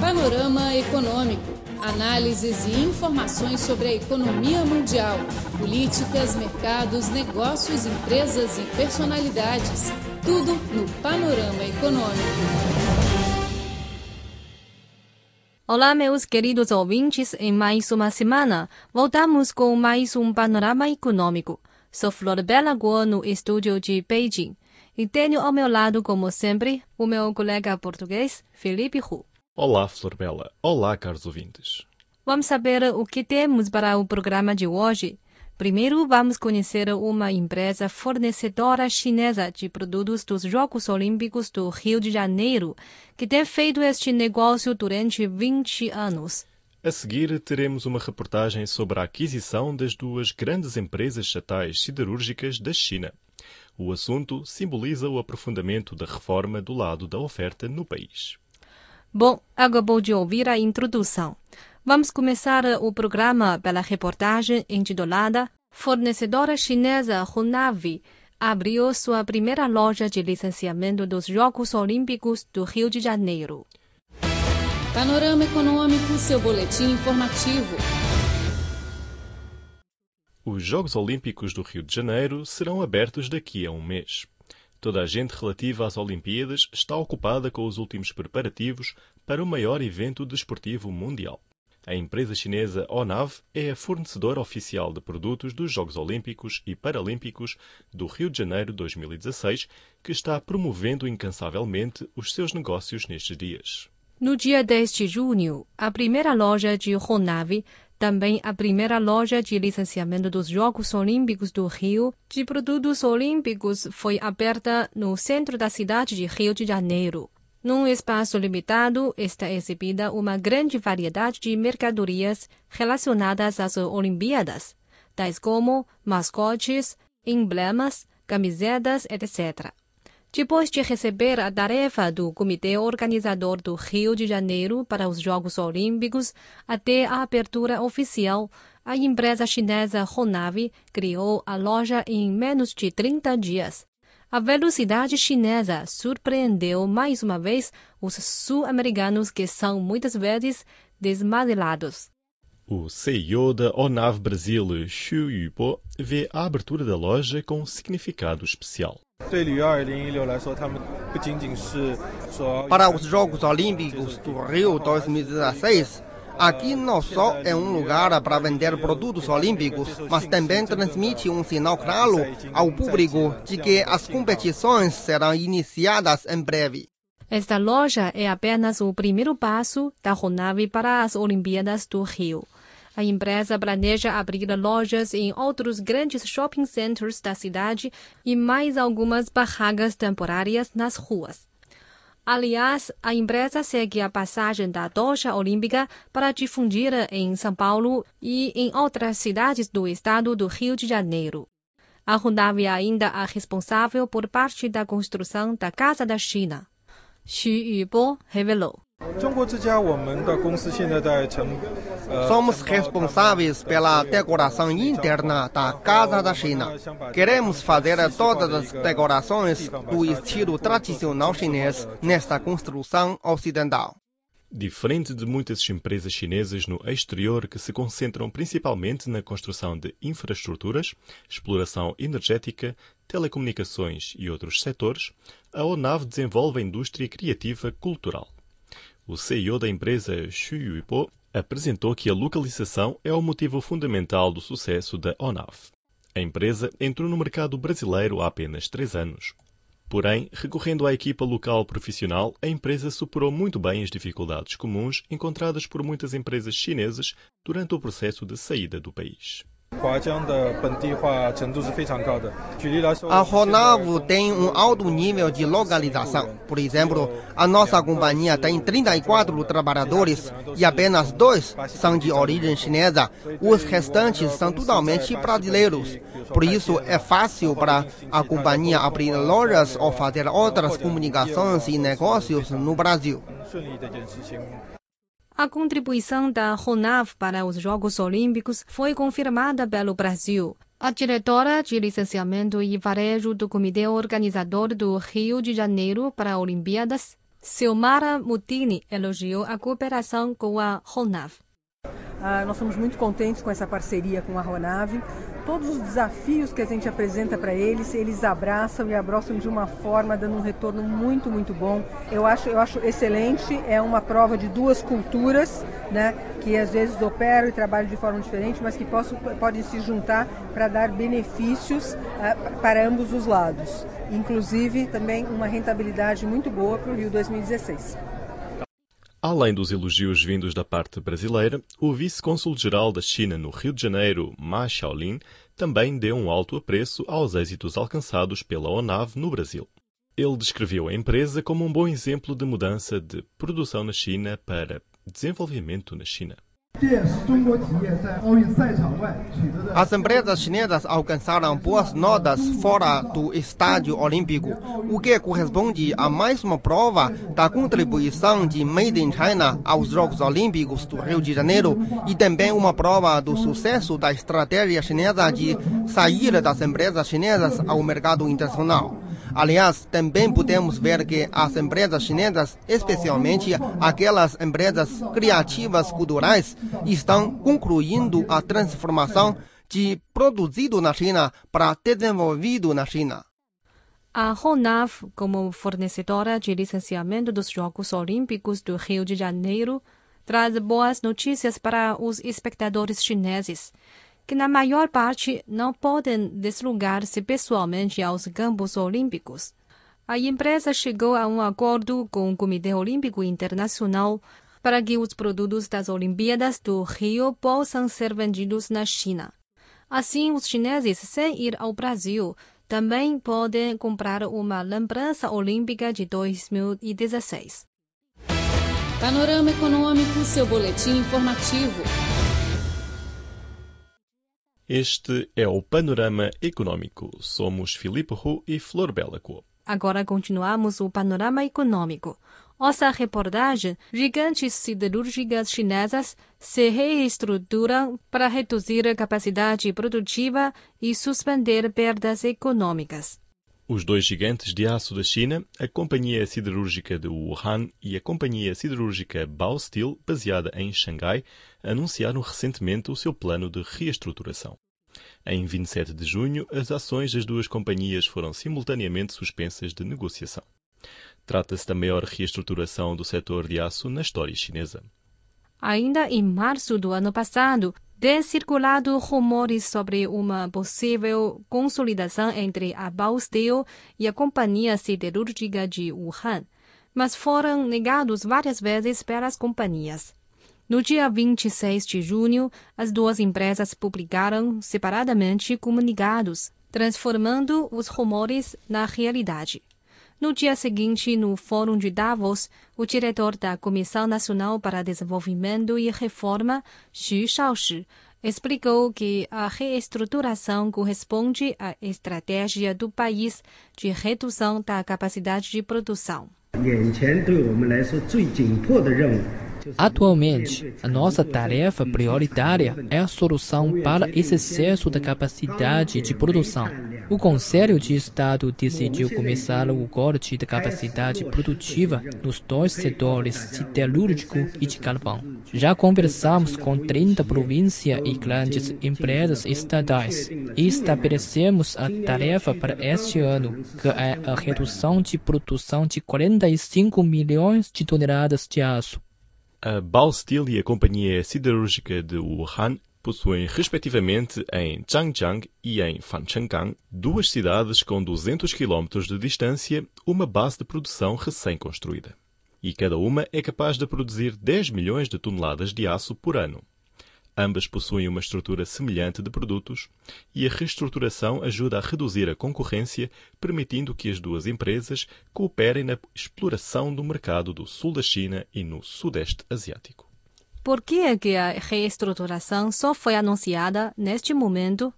Panorama Econômico. Análises e informações sobre a economia mundial, políticas, mercados, negócios, empresas e personalidades. Tudo no Panorama Econômico. Olá, meus queridos ouvintes, em mais uma semana, voltamos com mais um panorama econômico. Sou Flor Bela Guo no estúdio de Beijing. E tenho ao meu lado, como sempre, o meu colega português, Felipe Hu. Olá, Flor Bela. Olá, caros ouvintes. Vamos saber o que temos para o programa de hoje. Primeiro, vamos conhecer uma empresa fornecedora chinesa de produtos dos Jogos Olímpicos do Rio de Janeiro, que tem feito este negócio durante 20 anos. A seguir, teremos uma reportagem sobre a aquisição das duas grandes empresas estatais siderúrgicas da China. O assunto simboliza o aprofundamento da reforma do lado da oferta no país. Bom, acabou de ouvir a introdução. Vamos começar o programa pela reportagem intitulada Fornecedora chinesa Hunavi abriu sua primeira loja de licenciamento dos Jogos Olímpicos do Rio de Janeiro. Panorama Econômico, seu boletim informativo. Os Jogos Olímpicos do Rio de Janeiro serão abertos daqui a um mês. Toda a gente relativa às Olimpíadas está ocupada com os últimos preparativos para o maior evento desportivo mundial. A empresa chinesa Onav é a fornecedora oficial de produtos dos Jogos Olímpicos e Paralímpicos do Rio de Janeiro 2016, que está promovendo incansavelmente os seus negócios nestes dias. No dia 10 de junho, a primeira loja de Honavi, também a primeira loja de licenciamento dos Jogos Olímpicos do Rio de produtos olímpicos, foi aberta no centro da cidade de Rio de Janeiro. Num espaço limitado, está exibida uma grande variedade de mercadorias relacionadas às Olimpíadas, tais como mascotes, emblemas, camisetas, etc. Depois de receber a tarefa do Comitê Organizador do Rio de Janeiro para os Jogos Olímpicos até a abertura oficial, a empresa chinesa Honavi criou a loja em menos de 30 dias. A velocidade chinesa surpreendeu mais uma vez os sul-americanos que são muitas vezes desmazelados. O CEO da Onav Brasil, Xu Yubo, vê a abertura da loja com um significado especial. Para os Jogos Olímpicos do Rio 2016, aqui não só é um lugar para vender produtos olímpicos, mas também transmite um sinal claro ao público de que as competições serão iniciadas em breve. Esta loja é apenas o primeiro passo da Ronavi para as Olimpíadas do Rio. A empresa planeja abrir lojas em outros grandes shopping centers da cidade e mais algumas barracas temporárias nas ruas. Aliás, a empresa segue a passagem da tocha olímpica para difundir em São Paulo e em outras cidades do estado do Rio de Janeiro. A Hyundai é ainda a responsável por parte da construção da Casa da China. Xu Yubo revelou. Somos responsáveis pela decoração interna da Casa da China. Queremos fazer todas as decorações do estilo tradicional chinês nesta construção ocidental. Diferente de muitas empresas chinesas no exterior que se concentram principalmente na construção de infraestruturas, exploração energética, telecomunicações e outros setores, a ONAV desenvolve a indústria criativa cultural. O CEO da empresa Xu Yuipo apresentou que a localização é o motivo fundamental do sucesso da ONAV. A empresa entrou no mercado brasileiro há apenas três anos. Porém, recorrendo à equipa local profissional, a empresa superou muito bem as dificuldades comuns encontradas por muitas empresas chinesas durante o processo de saída do país. A Ronav tem um alto nível de localização. Por exemplo, a nossa companhia tem 34 trabalhadores e apenas dois são de origem chinesa. Os restantes são totalmente brasileiros. Por isso, é fácil para a companhia abrir lojas ou fazer outras comunicações e negócios no Brasil. A contribuição da RONAV para os Jogos Olímpicos foi confirmada pelo Brasil. A diretora de licenciamento e varejo do Comitê Organizador do Rio de Janeiro para Olimpíadas, Silmara Mutini elogiou a cooperação com a Ronav. Ah, nós estamos muito contentes com essa parceria com a Ronave. Todos os desafios que a gente apresenta para eles, eles abraçam e abraçam de uma forma, dando um retorno muito, muito bom. Eu acho, eu acho excelente, é uma prova de duas culturas, né, que às vezes operam e trabalham de forma diferente, mas que possam, podem se juntar para dar benefícios ah, para ambos os lados. Inclusive, também uma rentabilidade muito boa para o Rio 2016. Além dos elogios vindos da parte brasileira, o vice-cônsul-geral da China no Rio de Janeiro, Ma Xiaolin, também deu um alto apreço aos êxitos alcançados pela ONAV no Brasil. Ele descreveu a empresa como um bom exemplo de mudança de produção na China para desenvolvimento na China. As empresas chinesas alcançaram boas notas fora do estádio olímpico, o que corresponde a mais uma prova da contribuição de Made in China aos Jogos Olímpicos do Rio de Janeiro e também uma prova do sucesso da estratégia chinesa de sair das empresas chinesas ao mercado internacional. Aliás, também podemos ver que as empresas chinesas, especialmente aquelas empresas criativas culturais, estão concluindo a transformação de produzido na China para desenvolvido na China. A Ronav, como fornecedora de licenciamento dos Jogos Olímpicos do Rio de Janeiro, traz boas notícias para os espectadores chineses que na maior parte não podem deslocar-se pessoalmente aos Campos Olímpicos. A empresa chegou a um acordo com o Comitê Olímpico Internacional para que os produtos das Olimpíadas do Rio possam ser vendidos na China. Assim, os chineses, sem ir ao Brasil, também podem comprar uma lembrança olímpica de 2016. Panorama Econômico, seu boletim informativo. Este é o Panorama Econômico. Somos Filipe Hu e Flor Belaco. Agora continuamos o Panorama Econômico. Nossa reportagem: gigantes siderúrgicas chinesas se reestruturam para reduzir a capacidade produtiva e suspender perdas econômicas. Os dois gigantes de aço da China, a Companhia Siderúrgica de Wuhan e a Companhia Siderúrgica Baosteel, baseada em Xangai, anunciaram recentemente o seu plano de reestruturação. Em 27 de junho, as ações das duas companhias foram simultaneamente suspensas de negociação. Trata-se da maior reestruturação do setor de aço na história chinesa. Ainda em março do ano passado, têm circulado rumores sobre uma possível consolidação entre a Baosteel e a Companhia Siderúrgica de Wuhan, mas foram negados várias vezes pelas companhias. No dia 26 de junho, as duas empresas publicaram separadamente comunicados, transformando os rumores na realidade. No dia seguinte, no Fórum de Davos, o diretor da Comissão Nacional para Desenvolvimento e Reforma, Xu Shaoshi, explicou que a reestruturação corresponde à estratégia do país de redução da capacidade de produção. Atualmente, a nossa tarefa prioritária é a solução para esse excesso da capacidade de produção. O Conselho de Estado decidiu começar o corte da capacidade produtiva nos dois setores siderúrgico e de carvão. Já conversamos com 30 províncias e grandes empresas estatais e estabelecemos a tarefa para este ano, que é a redução de produção de 45 milhões de toneladas de aço. A Baosteel e a Companhia Siderúrgica de Wuhan possuem, respectivamente, em Zhangjiang e em Fanchenggang, duas cidades com 200 km de distância, uma base de produção recém-construída. E cada uma é capaz de produzir 10 milhões de toneladas de aço por ano. Ambas possuem uma estrutura semelhante de produtos e a reestruturação ajuda a reduzir a concorrência, permitindo que as duas empresas cooperem na exploração do mercado do sul da China e no sudeste asiático. Por que é que a reestruturação só foi anunciada neste momento?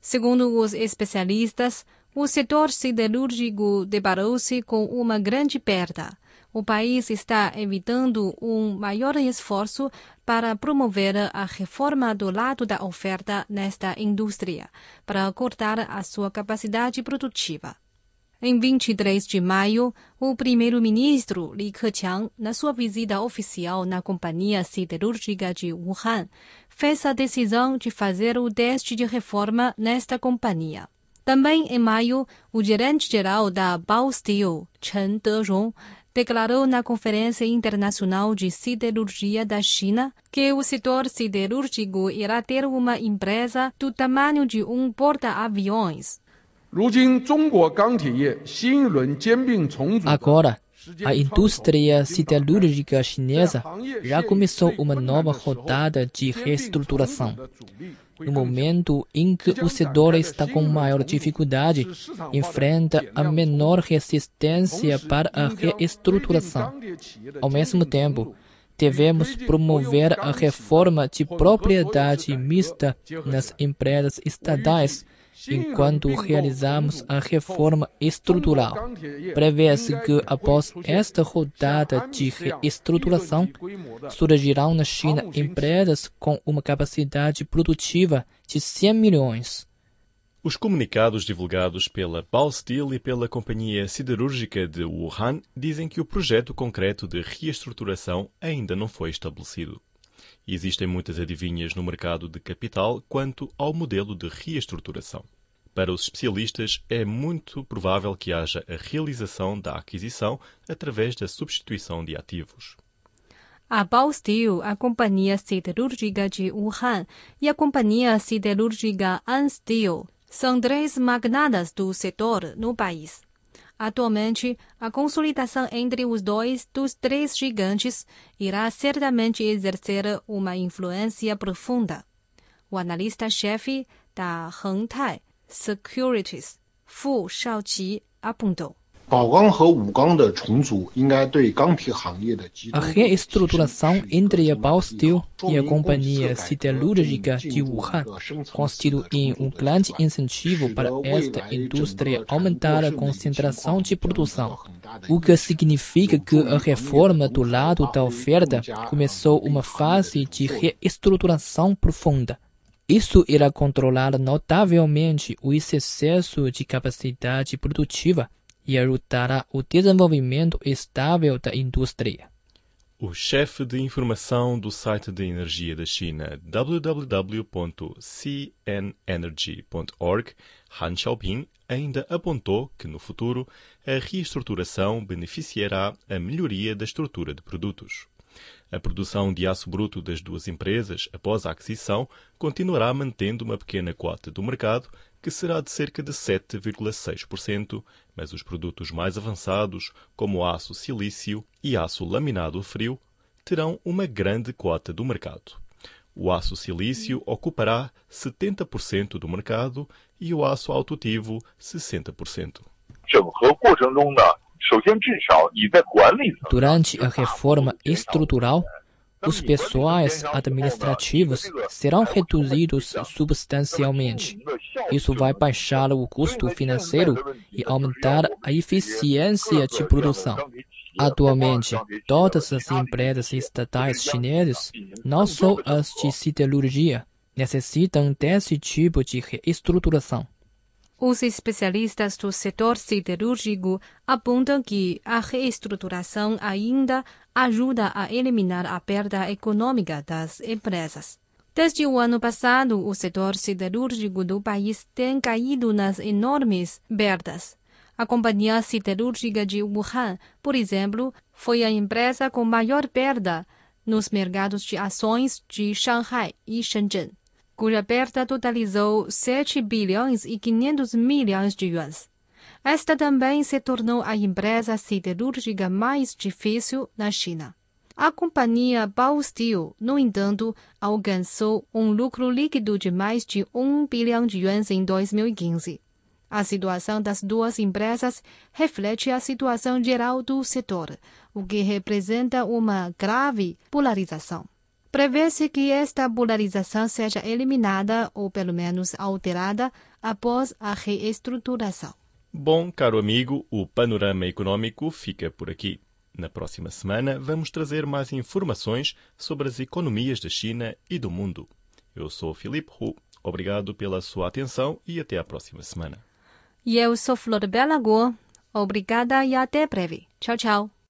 Segundo os especialistas, o setor siderúrgico deparou-se com uma grande perda o país está evitando um maior esforço para promover a reforma do lado da oferta nesta indústria, para cortar a sua capacidade produtiva. Em 23 de maio, o primeiro-ministro Li Keqiang, na sua visita oficial na Companhia Siderúrgica de Wuhan, fez a decisão de fazer o teste de reforma nesta companhia. Também em maio, o gerente-geral da Baosteel, Chen Derong, declarou na Conferência Internacional de Siderurgia da China que o setor siderúrgico irá ter uma empresa do tamanho de um porta-aviões. Agora, a indústria siderúrgica chinesa já começou uma nova rodada de reestruturação. No momento em que o setor está com maior dificuldade, enfrenta a menor resistência para a reestruturação. Ao mesmo tempo, devemos promover a reforma de propriedade mista nas empresas estatais enquanto realizamos a reforma estrutural. Prevê-se que, após esta rodada de reestruturação, surgirão na China empresas com uma capacidade produtiva de 100 milhões. Os comunicados divulgados pela Baosteel e pela Companhia Siderúrgica de Wuhan dizem que o projeto concreto de reestruturação ainda não foi estabelecido. Existem muitas adivinhas no mercado de capital quanto ao modelo de reestruturação. Para os especialistas, é muito provável que haja a realização da aquisição através da substituição de ativos. A Baosteel, a Companhia Siderúrgica de Wuhan e a Companhia Siderúrgica Ansteel são três magnatas do setor no país. Atualmente, a consolidação entre os dois dos três gigantes irá certamente exercer uma influência profunda. O analista-chefe da Hengtai Securities, Fu Shaoqi, apontou. A reestruturação entre a Baosteel e a Companhia Siderúrgica de Wuhan constitui um grande incentivo para esta indústria aumentar a concentração de produção, o que significa que a reforma do lado da oferta começou uma fase de reestruturação profunda. Isso irá controlar notavelmente o excesso de capacidade produtiva e ajudará o desenvolvimento estável da indústria. O chefe de informação do site de energia da China www.cnenergy.org, Han Xiaoping, ainda apontou que no futuro a reestruturação beneficiará a melhoria da estrutura de produtos. A produção de aço bruto das duas empresas, após a aquisição, continuará mantendo uma pequena cota do mercado, que será de cerca de 7,6%, mas os produtos mais avançados, como aço silício e aço laminado frio, terão uma grande cota do mercado. O aço silício ocupará 70% do mercado e o aço autotivo 60%. Durante a reforma estrutural, os pessoais administrativos serão reduzidos substancialmente. Isso vai baixar o custo financeiro e aumentar a eficiência de produção. Atualmente, todas as empresas estatais chinesas, não só as de siderurgia, necessitam desse tipo de reestruturação. Os especialistas do setor siderúrgico apontam que a reestruturação ainda ajuda a eliminar a perda econômica das empresas. Desde o ano passado, o setor siderúrgico do país tem caído nas enormes perdas. A Companhia Siderúrgica de Wuhan, por exemplo, foi a empresa com maior perda nos mercados de ações de Shanghai e Shenzhen cuja perda totalizou 7 bilhões e 500 milhões de yuans. Esta também se tornou a empresa siderúrgica mais difícil na China. A companhia Baosteel, no entanto, alcançou um lucro líquido de mais de 1 bilhão de yuans em 2015. A situação das duas empresas reflete a situação geral do setor, o que representa uma grave polarização. Prevê-se que esta polarização seja eliminada ou pelo menos alterada após a reestruturação. Bom, caro amigo, o panorama econômico fica por aqui. Na próxima semana vamos trazer mais informações sobre as economias da China e do mundo. Eu sou Filipe Hu. Obrigado pela sua atenção e até a próxima semana. E eu sou Flor Belagor. Obrigada e até breve. Tchau, tchau.